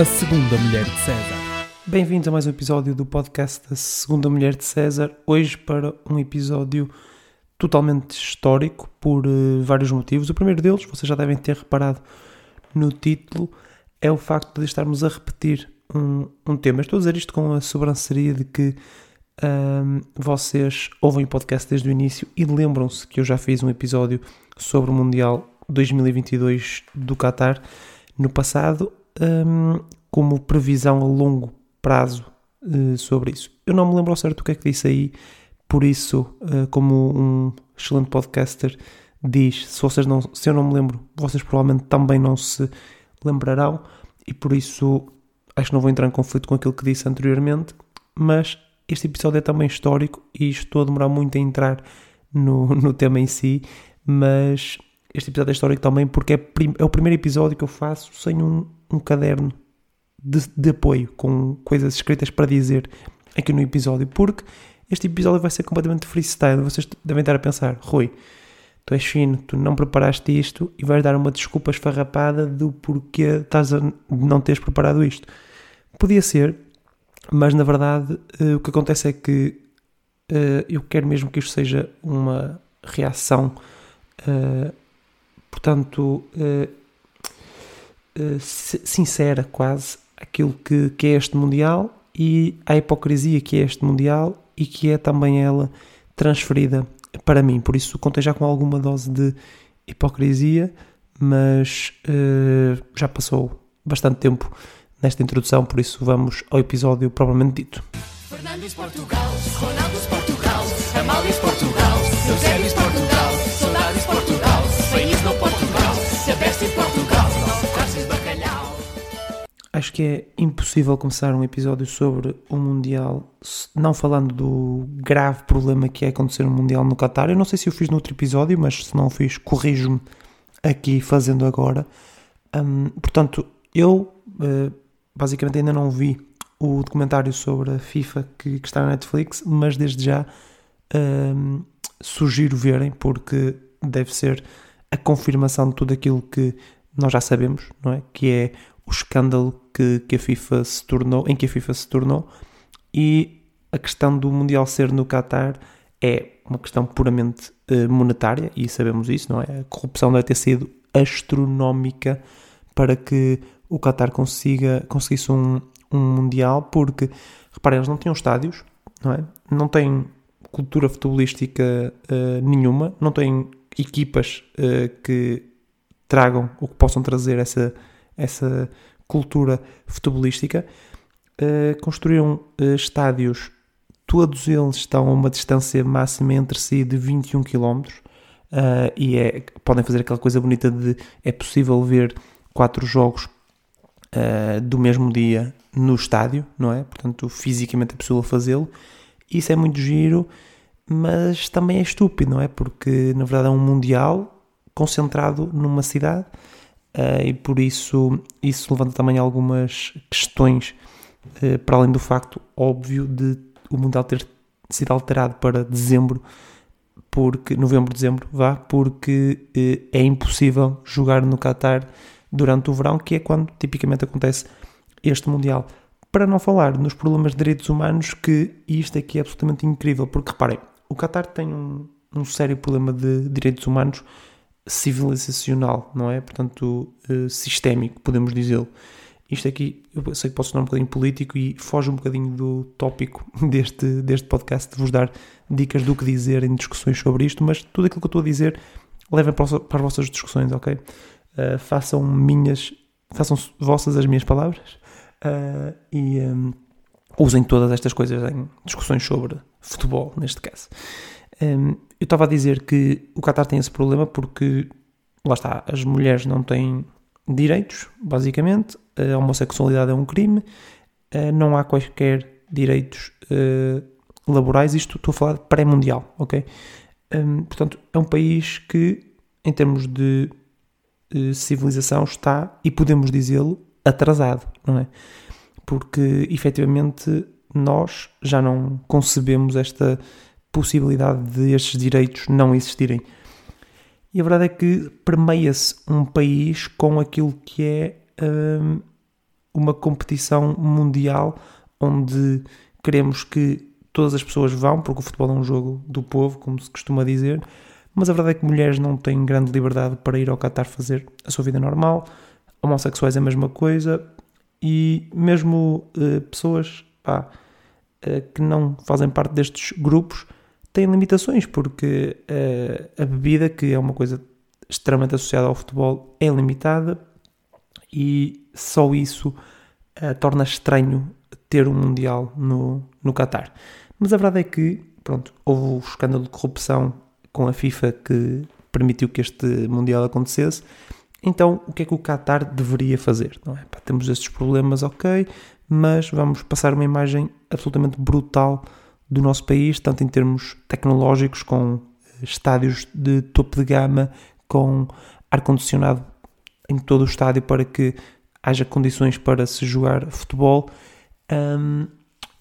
A Segunda Mulher de César. Bem-vindos a mais um episódio do podcast da Segunda Mulher de César. Hoje para um episódio totalmente histórico por uh, vários motivos. O primeiro deles, vocês já devem ter reparado no título, é o facto de estarmos a repetir um, um tema. Estou a dizer isto com a sobranceria de que um, vocês ouvem o podcast desde o início e lembram-se que eu já fiz um episódio sobre o Mundial 2022 do Qatar no passado um, como previsão a longo prazo uh, sobre isso. Eu não me lembro ao certo o que é que disse aí, por isso, uh, como um excelente podcaster diz, se, vocês não, se eu não me lembro, vocês provavelmente também não se lembrarão, e por isso acho que não vou entrar em conflito com aquilo que disse anteriormente, mas este episódio é também histórico e estou a demorar muito a entrar no, no tema em si, mas este episódio é histórico também porque é, prim, é o primeiro episódio que eu faço sem um, um caderno de, de, apoio, com coisas escritas para dizer aqui no episódio, porque este episódio vai ser completamente freestyle. Vocês devem estar a pensar, Rui, tu és fino, tu não preparaste isto e vais dar uma desculpa esfarrapada do porquê estás a não teres preparado isto. Podia ser, mas na verdade uh, o que acontece é que uh, eu quero mesmo que isto seja uma reação, uh, portanto, sincera quase, aquilo que, que é este Mundial e a hipocrisia que é este Mundial e que é também ela transferida para mim. Por isso contei já com alguma dose de hipocrisia, mas uh, já passou bastante tempo nesta introdução, por isso vamos ao episódio propriamente dito. Fernandes Portugal, Ronaldo Portugal, Amália Portugal, Eusébio Portugal, Saudades Portugal, País no Portugal, Sebeste Portugal. Acho que é impossível começar um episódio sobre o Mundial não falando do grave problema que é acontecer um Mundial no Qatar. Eu não sei se eu fiz no outro episódio, mas se não fiz, corrijo-me aqui fazendo agora. Um, portanto, eu uh, basicamente ainda não vi o documentário sobre a FIFA que, que está na Netflix, mas desde já um, sugiro verem, porque deve ser a confirmação de tudo aquilo que nós já sabemos, não é? Que é o escândalo que, que a FIFA se tornou, em que a FIFA se tornou, e a questão do Mundial ser no Qatar é uma questão puramente uh, monetária, e sabemos isso, não é? A corrupção deve ter sido astronómica para que o Qatar consiga, conseguisse um, um Mundial, porque, reparem, eles não tinham estádios, não é? Não têm cultura futebolística uh, nenhuma, não têm equipas uh, que tragam ou que possam trazer essa, essa cultura futebolística. Uh, construíram estádios, todos eles estão a uma distância máxima entre si de 21 km. e é, podem fazer aquela coisa bonita de é possível ver quatro jogos uh, do mesmo dia no estádio, não é? Portanto, fisicamente é possível fazê-lo. Isso é muito giro, mas também é estúpido, não é? Porque na verdade é um mundial concentrado numa cidade uh, e por isso isso levanta também algumas questões uh, para além do facto óbvio de o mundial ter sido alterado para dezembro porque novembro dezembro vá porque uh, é impossível jogar no Qatar durante o verão, que é quando tipicamente acontece este Mundial. Para não falar nos problemas de direitos humanos, que isto aqui é absolutamente incrível, porque reparem, o Qatar tem um, um sério problema de direitos humanos civilizacional, não é? Portanto, uh, sistémico, podemos dizê-lo. Isto aqui, eu sei que posso sonar um bocadinho político e foge um bocadinho do tópico deste, deste podcast, de vos dar dicas do que dizer em discussões sobre isto, mas tudo aquilo que eu estou a dizer levem para, as vossas discussões, ok? uh, façam minhas, façam vossas as minhas palavras uh, e um, usem todas estas coisas em discussões sobre futebol, neste caso. Um, eu estava a dizer que o Qatar tem esse problema porque, lá está, as mulheres não têm direitos, basicamente, a homossexualidade é um crime, uh, não há quaisquer direitos laborais, isto estou a falar pré-mundial, ok? Um, portanto, é um país que, em termos de eh, civilização está, e podemos dizê-lo, atrasado, não é? Porque efetivamente nós já não concebemos esta possibilidade de estes direitos não existirem. E a verdade é que permeia-se um país com aquilo que é hum, uma competição mundial onde queremos que todas as pessoas vão, porque o futebol é um jogo do povo, como se costuma dizer, mas a verdade é que mulheres não têm grande liberdade para ir ao Qatar fazer a sua vida normal, homossexuais é a mesma coisa, e mesmo uh, pessoas pá, uh, que não fazem parte destes grupos têm limitações, porque uh, a bebida, que é uma coisa extremamente associada ao futebol, é limitada e só isso torna estranho ter um Mundial no, no Qatar. Mas a verdade é que, pronto, houve o escândalo de corrupção com a FIFA que permitiu que este Mundial acontecesse. Então, o que é que o Qatar deveria fazer? Não é? Pá, temos estes problemas, ok, mas vamos passar uma imagem absolutamente brutal do nosso país, tanto em termos tecnológicos, com estádios de topo de gama, com ar-condicionado em todo o estádio para que haja condições para se jogar futebol. Um,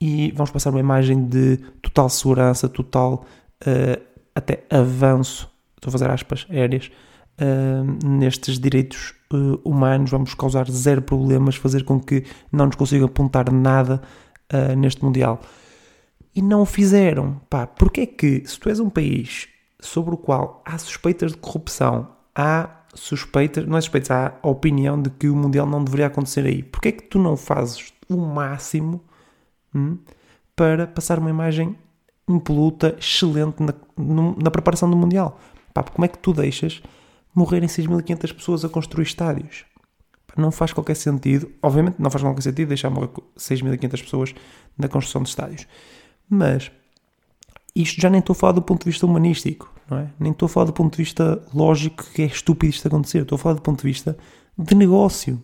e vamos passar uma imagem de total segurança, total uh, até avanço, estou a fazer aspas aéreas, uh, nestes direitos uh, humanos, vamos causar zero problemas, fazer com que não nos consigam apontar nada neste Mundial. E não o fizeram. Pá, porque é que, se tu és um país sobre o qual há suspeitas de corrupção, há suspeitas, não é suspeitas, há a opinião de que o Mundial não deveria acontecer aí, porque é que tu não fazes o máximo hum, para passar uma imagem impoluta, excelente na, na preparação do Mundial. Pá, como é que tu deixas morrerem 6.500 pessoas a construir estádios? Não faz qualquer sentido. Obviamente não faz qualquer sentido deixar morrer 6.500 pessoas na construção de estádios. Mas isto já nem estou a falar do ponto de vista humanístico, não é? Nem estou a falar do ponto de vista lógico que é estúpido isto acontecer. Estou a falar do ponto de vista de negócio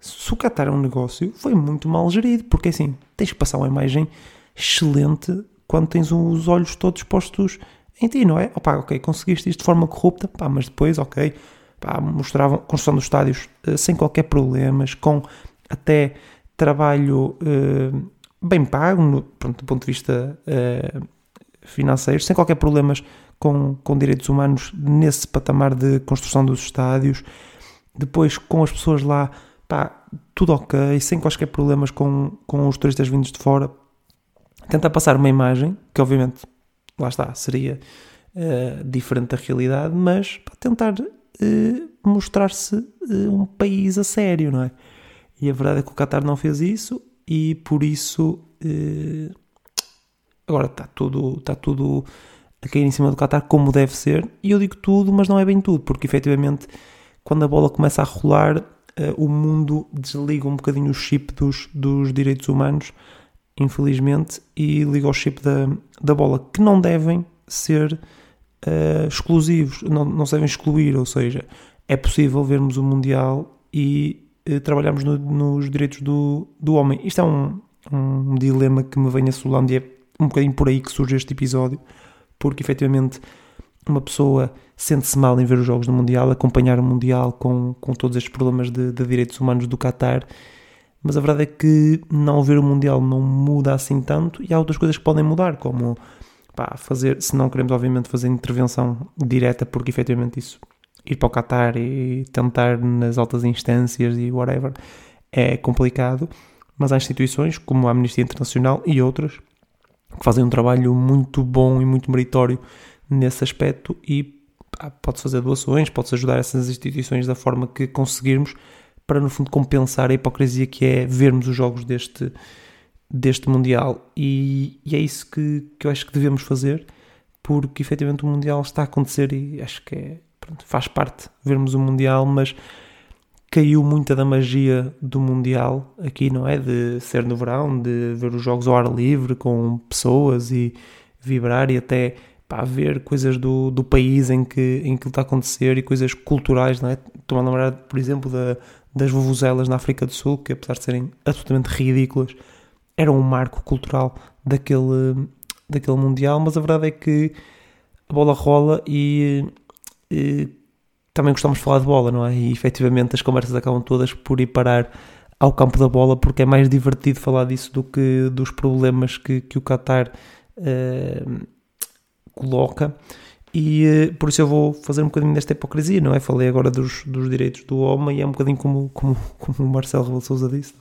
se o Qatar é um negócio, foi muito mal gerido, porque assim, tens que passar uma imagem excelente quando tens os olhos todos postos em ti, não é? Opá, ok, conseguiste isto de forma corrupta, pá, mas depois, ok, pá, mostravam construção dos estádios uh, sem qualquer problemas, com até trabalho uh, bem pago, no, pronto, do ponto de vista uh, financeiro, sem qualquer problemas com, com direitos humanos nesse patamar de construção dos estádios, depois com as pessoas lá pá, tudo ok, sem quaisquer problemas com, com os turistas vindos de fora. Tentar passar uma imagem, que obviamente, lá está, seria uh, diferente da realidade, mas para tentar uh, mostrar-se um país a sério, não é? E a verdade é que o Qatar não fez isso e por isso agora está tudo, está tudo a cair em cima do Qatar como deve ser. E eu digo tudo, mas não é bem tudo, porque efetivamente quando a bola começa a rolar uh, o mundo desliga um bocadinho o chip dos, dos direitos humanos, infelizmente, e liga o chip da, da bola, que não devem ser uh, exclusivos, não, não se devem excluir, ou seja, é possível vermos o Mundial e trabalharmos no, nos direitos do, do homem. Isto é um, um dilema que me vem assolando e é um bocadinho por aí que surge este episódio, porque efetivamente uma pessoa sente-se mal em ver os jogos do Mundial, acompanhar o Mundial com, com todos estes problemas de, de direitos humanos do Qatar, mas a verdade é que não ver o Mundial não muda assim tanto e há outras coisas que podem mudar, como pá, fazer, se não queremos obviamente fazer intervenção direta, porque efetivamente isso, ir para o Qatar e tentar nas altas instâncias e whatever, é complicado, mas há instituições como a Amnistia Internacional e outras que fazem um trabalho muito bom e muito meritório nesse aspecto e pode-se fazer doações, pode-se ajudar essas instituições da forma que conseguirmos para no fundo compensar a hipocrisia que é vermos os jogos deste, deste Mundial. E, e é isso que, que eu acho que devemos fazer porque efetivamente o Mundial está a acontecer e acho que é, faz parte vermos o Mundial, mas caiu muita da magia do Mundial aqui, não é? De ser no verão, de ver os jogos ao ar livre com pessoas e vibrar e até para ver coisas do, do país em que, em que está a acontecer e coisas culturais, não é? Estou a lembrar, por exemplo, da, das vuvuzelas na África do Sul, que apesar de serem absolutamente ridículas, eram um marco cultural daquele, daquele Mundial, mas a verdade é que a bola rola e também gostamos de falar de bola, não é? E efetivamente as conversas acabam todas por ir parar ao campo da bola, porque é mais divertido falar disso do que dos problemas que, que o Qatar uh, coloca E uh, por isso eu vou fazer um bocadinho desta hipocrisia, não é? Falei agora dos, dos direitos do homem e é um bocadinho como, como, como o Marcelo Rebelo Souza disse.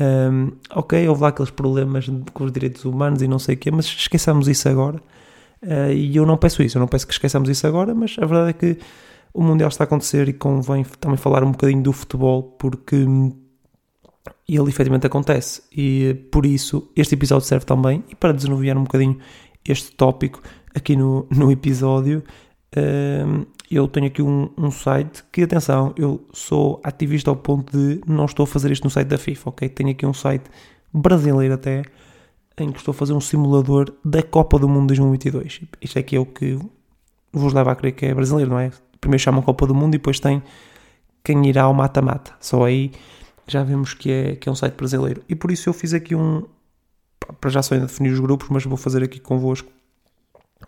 Um, ok, houve lá aqueles problemas com os direitos humanos e não sei o quê, mas esqueçamos isso agora. Uh, e eu não peço isso, eu não peço que esqueçamos isso agora, mas a verdade é que o Mundial está a acontecer e convém também falar um bocadinho do futebol, porque ele efetivamente acontece. E por isso este episódio serve também, e para desanuviar um bocadinho este tópico aqui no, no episódio, uh, eu tenho aqui um, um, site que, atenção, eu sou ativista ao ponto de não estou a fazer isto no site da FIFA, ok? Tenho aqui um site brasileiro até, em que estou a fazer um simulador da Copa do Mundo 2022. Isto é que é o que vos leva a crer que é brasileiro, não é? Primeiro chamam Copa do Mundo e depois tem quem irá ao mata-mata. Só aí já vemos que é, que é um site brasileiro. E por isso eu fiz aqui um. Para já só ainda definir os grupos, mas vou fazer aqui convosco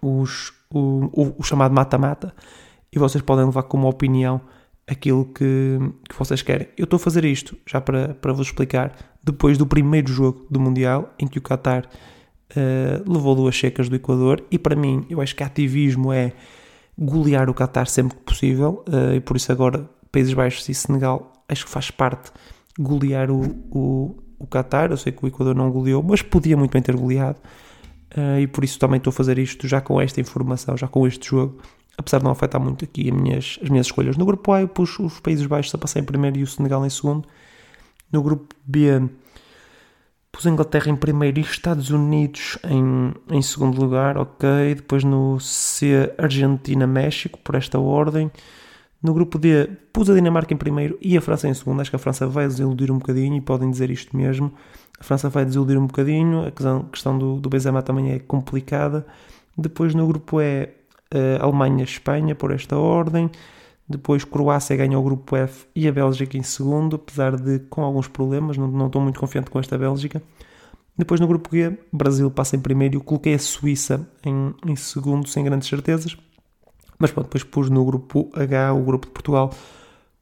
os, o, o, o chamado mata-mata e vocês podem levar como opinião aquilo que, que vocês querem. Eu estou a fazer isto, já para, para vos explicar, depois do primeiro jogo do Mundial, em que o Qatar uh, levou duas secas do Equador, e para mim, eu acho que ativismo é golear o Qatar sempre que possível, uh, e por isso agora Países Baixos e Senegal acho que faz parte golear o, o, o Qatar. Eu sei que o Equador não goleou, mas podia muito bem ter goleado, uh, e por isso também estou a fazer isto já com esta informação, já com este jogo, apesar de não afetar muito aqui as minhas, as minhas escolhas. No grupo A eu pus os Países Baixos a passar em primeiro e o Senegal em segundo. No grupo B pus a Inglaterra em primeiro e Estados Unidos em, em segundo lugar, ok. Depois no C, Argentina-México, por esta ordem. No grupo D pus a Dinamarca em primeiro e a França em segundo. Acho que a França vai desiludir um bocadinho e podem dizer isto mesmo. A França vai desiludir um bocadinho, a questão do, do Benzema também é complicada. Depois no grupo E Alemanha-Espanha por esta ordem. Depois Croácia ganha o grupo F e a Bélgica em segundo, apesar de com alguns problemas, não, não estou muito confiante com esta Bélgica. Depois no grupo G, Brasil passa em primeiro eu coloquei a Suíça em, em segundo, sem grandes certezas. Mas pronto, depois pus no grupo H o grupo de Portugal.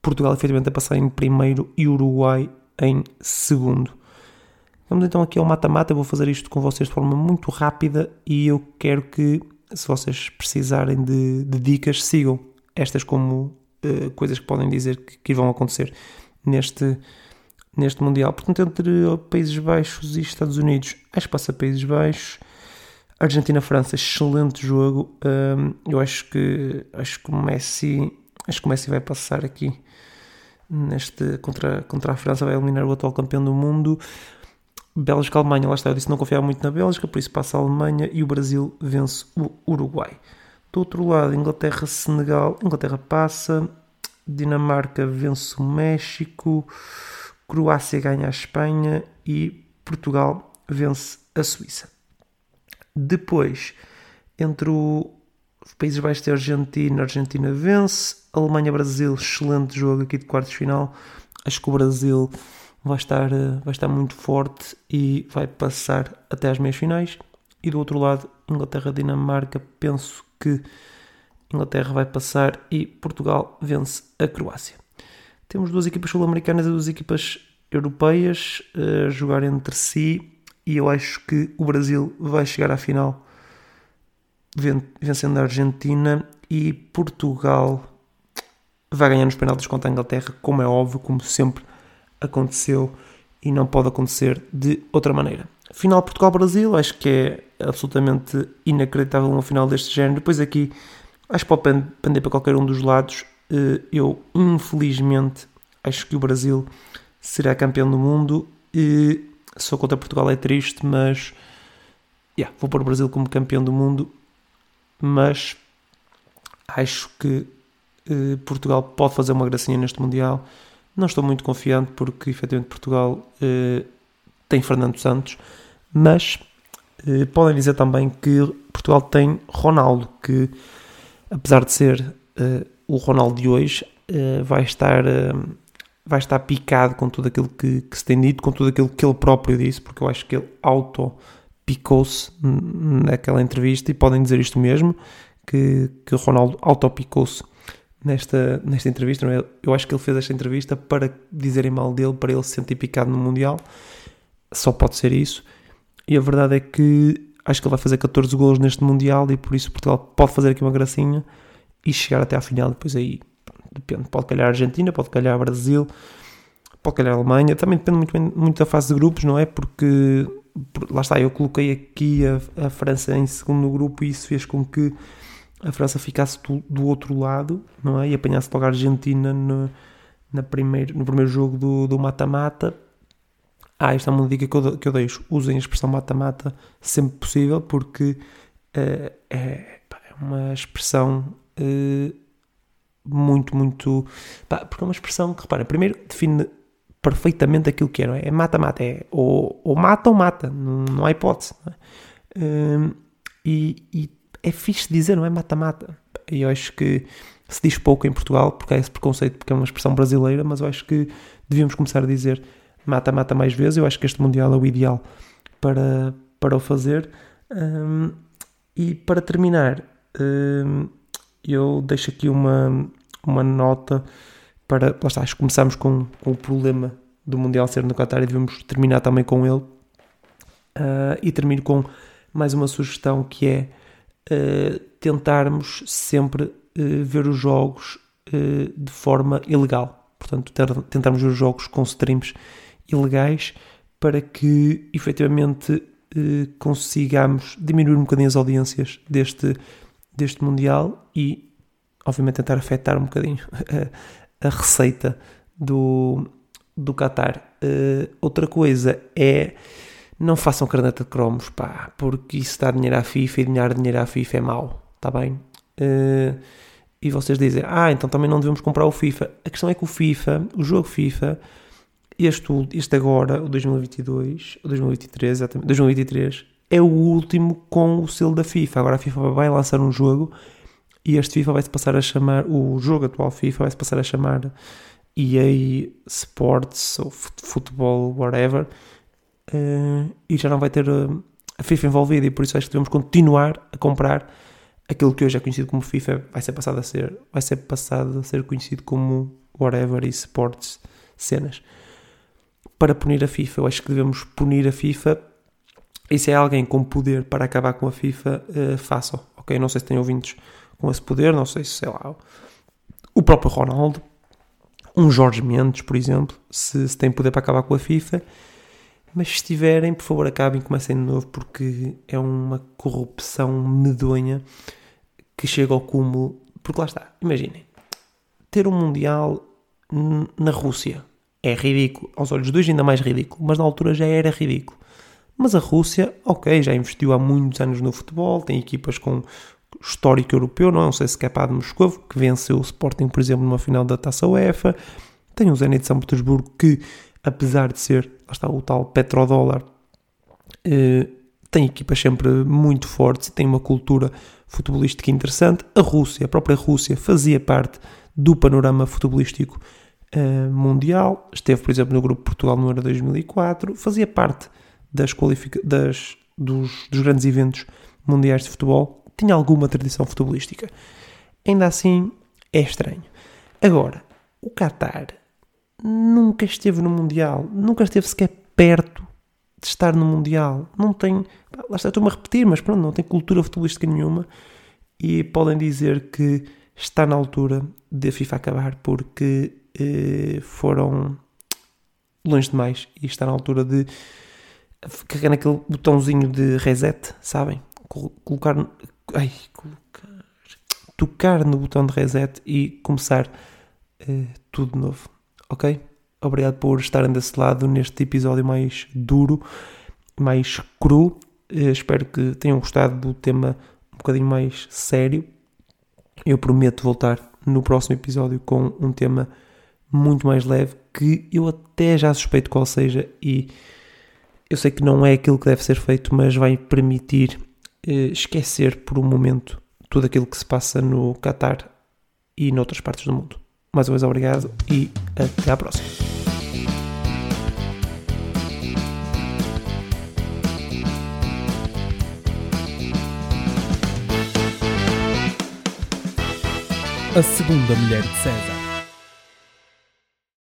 Portugal efetivamente a passar em primeiro e Uruguai em segundo. Vamos então aqui ao mata-mata. Vou fazer isto com vocês de forma muito rápida e eu quero que se vocês precisarem de, de dicas, sigam estas como uh, coisas que podem dizer que, que, vão acontecer neste, neste Mundial. Portanto, entre Países Baixos e Estados Unidos, acho que passa Países Baixos. Argentina-França, excelente jogo. Um, eu acho que acho que o Messi acho que o Messi vai passar aqui neste contra, contra a França, vai eliminar o atual campeão do mundo. Bélgica-Alemanha, lá está, eu disse não confiava muito na Bélgica, por isso passa a Alemanha e o Brasil vence o Uruguai. Do outro lado, Inglaterra-Senegal, Inglaterra passa, Dinamarca vence o México, Croácia ganha a Espanha e Portugal vence a Suíça. Depois, entre o Países Baixos e Argentina, Argentina vence, Alemanha-Brasil, excelente jogo aqui de quartos de final. Acho que o Brasil vai estar, eh, vai estar muito forte e vai passar até às meias finais. E do outro lado, Inglaterra-Dinamarca, penso que Inglaterra vai passar e Portugal vence a Croácia. Temos duas equipas sul-americanas e duas equipas europeias eh, a jogar entre si e eu acho que o Brasil vai chegar à final vencendo a Argentina e Portugal vai ganhar nos penaltis contra a Inglaterra, como é óbvio, como sempre aconteceu e não pode acontecer de outra maneira. Final Portugal-Brasil, acho que é absolutamente inacreditável uma final deste género. Depois aqui, acho que pode pender para qualquer um dos lados. Eh, eu, infelizmente, acho que o Brasil será campeão do mundo. E só contra Portugal é triste, mas yeah, vou pôr o Brasil como campeão do mundo. Mas acho que eh, Portugal pode fazer uma gracinha neste Mundial. Não estou muito confiante porque efetivamente Portugal eh, tem Fernando Santos, mas eh, podem dizer também que Portugal tem Ronaldo, que apesar de ser eh, o Ronaldo de hoje, eh, vai estar eh, vai estar picado com tudo aquilo que, que, se tem dito, com tudo aquilo que ele próprio disse, porque eu acho que ele auto picou-se naquela entrevista e podem dizer isto mesmo, que, que Ronaldo auto picou-se nesta, nesta entrevista. É? Eu acho que ele fez esta entrevista para dizerem mal dele, para ele se sentir picado no Mundial. Só pode ser isso. E a verdade é que acho que ele vai fazer 14 golos neste Mundial e por isso Portugal pode fazer aqui uma gracinha e chegar até à final. Depois aí depende, pode calhar a Argentina, pode calhar a Brasil, pode calhar a Alemanha, também depende muito, muito da fase de grupos, não é? Porque lá está, eu coloquei aqui a, a França em segundo grupo e isso fez com que a França ficasse do, do outro lado, não é? E apanhasse logo a Argentina no, na primeiro, no primeiro jogo do mata-mata. Ah, esta é uma dica que eu, que eu deixo. Usem a expressão mata-mata sempre possível, porque uh, é, uma expressão uh, muito, muito. Pá, porque é uma expressão que, repara, primeiro define perfeitamente aquilo que é, não é? É mata-mata, é ou, ou, mata ou mata, não, não há hipótese. Não é? Uh, e, e é fixe dizer, não é mata-mata. E eu acho que se diz pouco em Portugal, porque há esse preconceito, porque é uma expressão brasileira, mas eu acho que devíamos começar a dizer mata-mata mais vezes. Eu acho que este Mundial é o ideal para, para o fazer. Um, e para terminar, um, eu deixo aqui uma, uma nota para. Lá está, acho que começamos com, com o problema do Mundial ser no Qatar e devemos terminar também com ele. Uh, e termino com mais uma sugestão que é uh, tentarmos sempre uh, ver os jogos de forma ilegal. Portanto, ter, tentarmos ver os jogos com streams ilegais para que efetivamente consigamos diminuir um bocadinho as audiências deste, deste Mundial e, obviamente, tentar afetar um bocadinho a, a receita do, do Qatar. outra coisa é não façam caderneta de cromos, pá, porque isso dá dinheiro à FIFA e dinheiro, dinheiro à FIFA é mau, está bem? Uh, e vocês dizem, ah, então também não devemos comprar o FIFA. A questão é que o FIFA, o jogo FIFA, este, este agora, o 2022, o 2023, exatamente, 2023, é o último com o selo da FIFA. Agora a FIFA vai lançar um jogo e este FIFA vai-se passar a chamar, o jogo atual FIFA vai-se passar a chamar EA Sports ou Futebol, whatever uh, e já não vai ter uh, a FIFA envolvida e por isso acho que devemos continuar a comprar aquilo que hoje é conhecido como FIFA. Vai ser passado a ser vai ser passado a ser conhecido como whatever e sports cenas. Para punir a FIFA eu acho que devemos punir a FIFA. E se é alguém com poder para acabar com a FIFA uh, façam ok? Não sei se tem ouvintes com esse poder não sei se sei lá o próprio Ronaldo um Jorge Mendes por exemplo se, se tem poder para acabar com a FIFA mas se tiverem, por favor, acabem, comecem de novo, porque é uma corrupção medonha que chega ao cúmulo. Porque lá está, imaginem, ter um Mundial na Rússia é ridículo, aos olhos hoje ainda mais ridículo, mas na altura já era ridículo. Mas a Rússia, ok, já investiu há muitos anos no futebol, tem equipas com histórico europeu, não? Não sei se é para de Moscou, que venceu o Sporting, por exemplo, numa final da Taça UEFA. Tem o Zenit de São Petersburgo, que apesar de ser, lá está o tal petrodólar, eh, tem equipas sempre muito fortes e tem uma cultura futebolística interessante. A Rússia, a própria Rússia, fazia parte do panorama futebolístico eh, mundial. Esteve, por exemplo, no grupo Portugal no Euro 2004. Fazia parte das, das dos, dos grandes eventos mundiais de futebol. Tinha alguma tradição futebolística. Ainda assim, é estranho. Agora, o Qatar nunca esteve no Mundial, nunca esteve sequer perto de estar no Mundial. Não tem. Lá está, estou-me a repetir, mas pronto, não tem cultura futebolística nenhuma. E podem dizer que está na altura de a FIFA acabar porque eh, foram longe demais e está na altura de carregar naquele botãozinho de reset, sabem? Colocar. Ai, colocar. Tocar no botão de reset e começar eh, tudo de novo ok? Obrigado por estarem desse lado neste episódio mais duro, mais cru. Eh, espero que tenham gostado do tema um bocadinho mais sério. Eu prometo voltar no próximo episódio com um tema muito mais leve que eu até já suspeito qual seja e eu sei que não é aquilo que deve ser feito, mas vai permitir eh, esquecer por um momento tudo aquilo que se passa no Qatar e noutras partes do mundo. Mais uma vez, obrigado e até à próxima. A segunda mulher de César.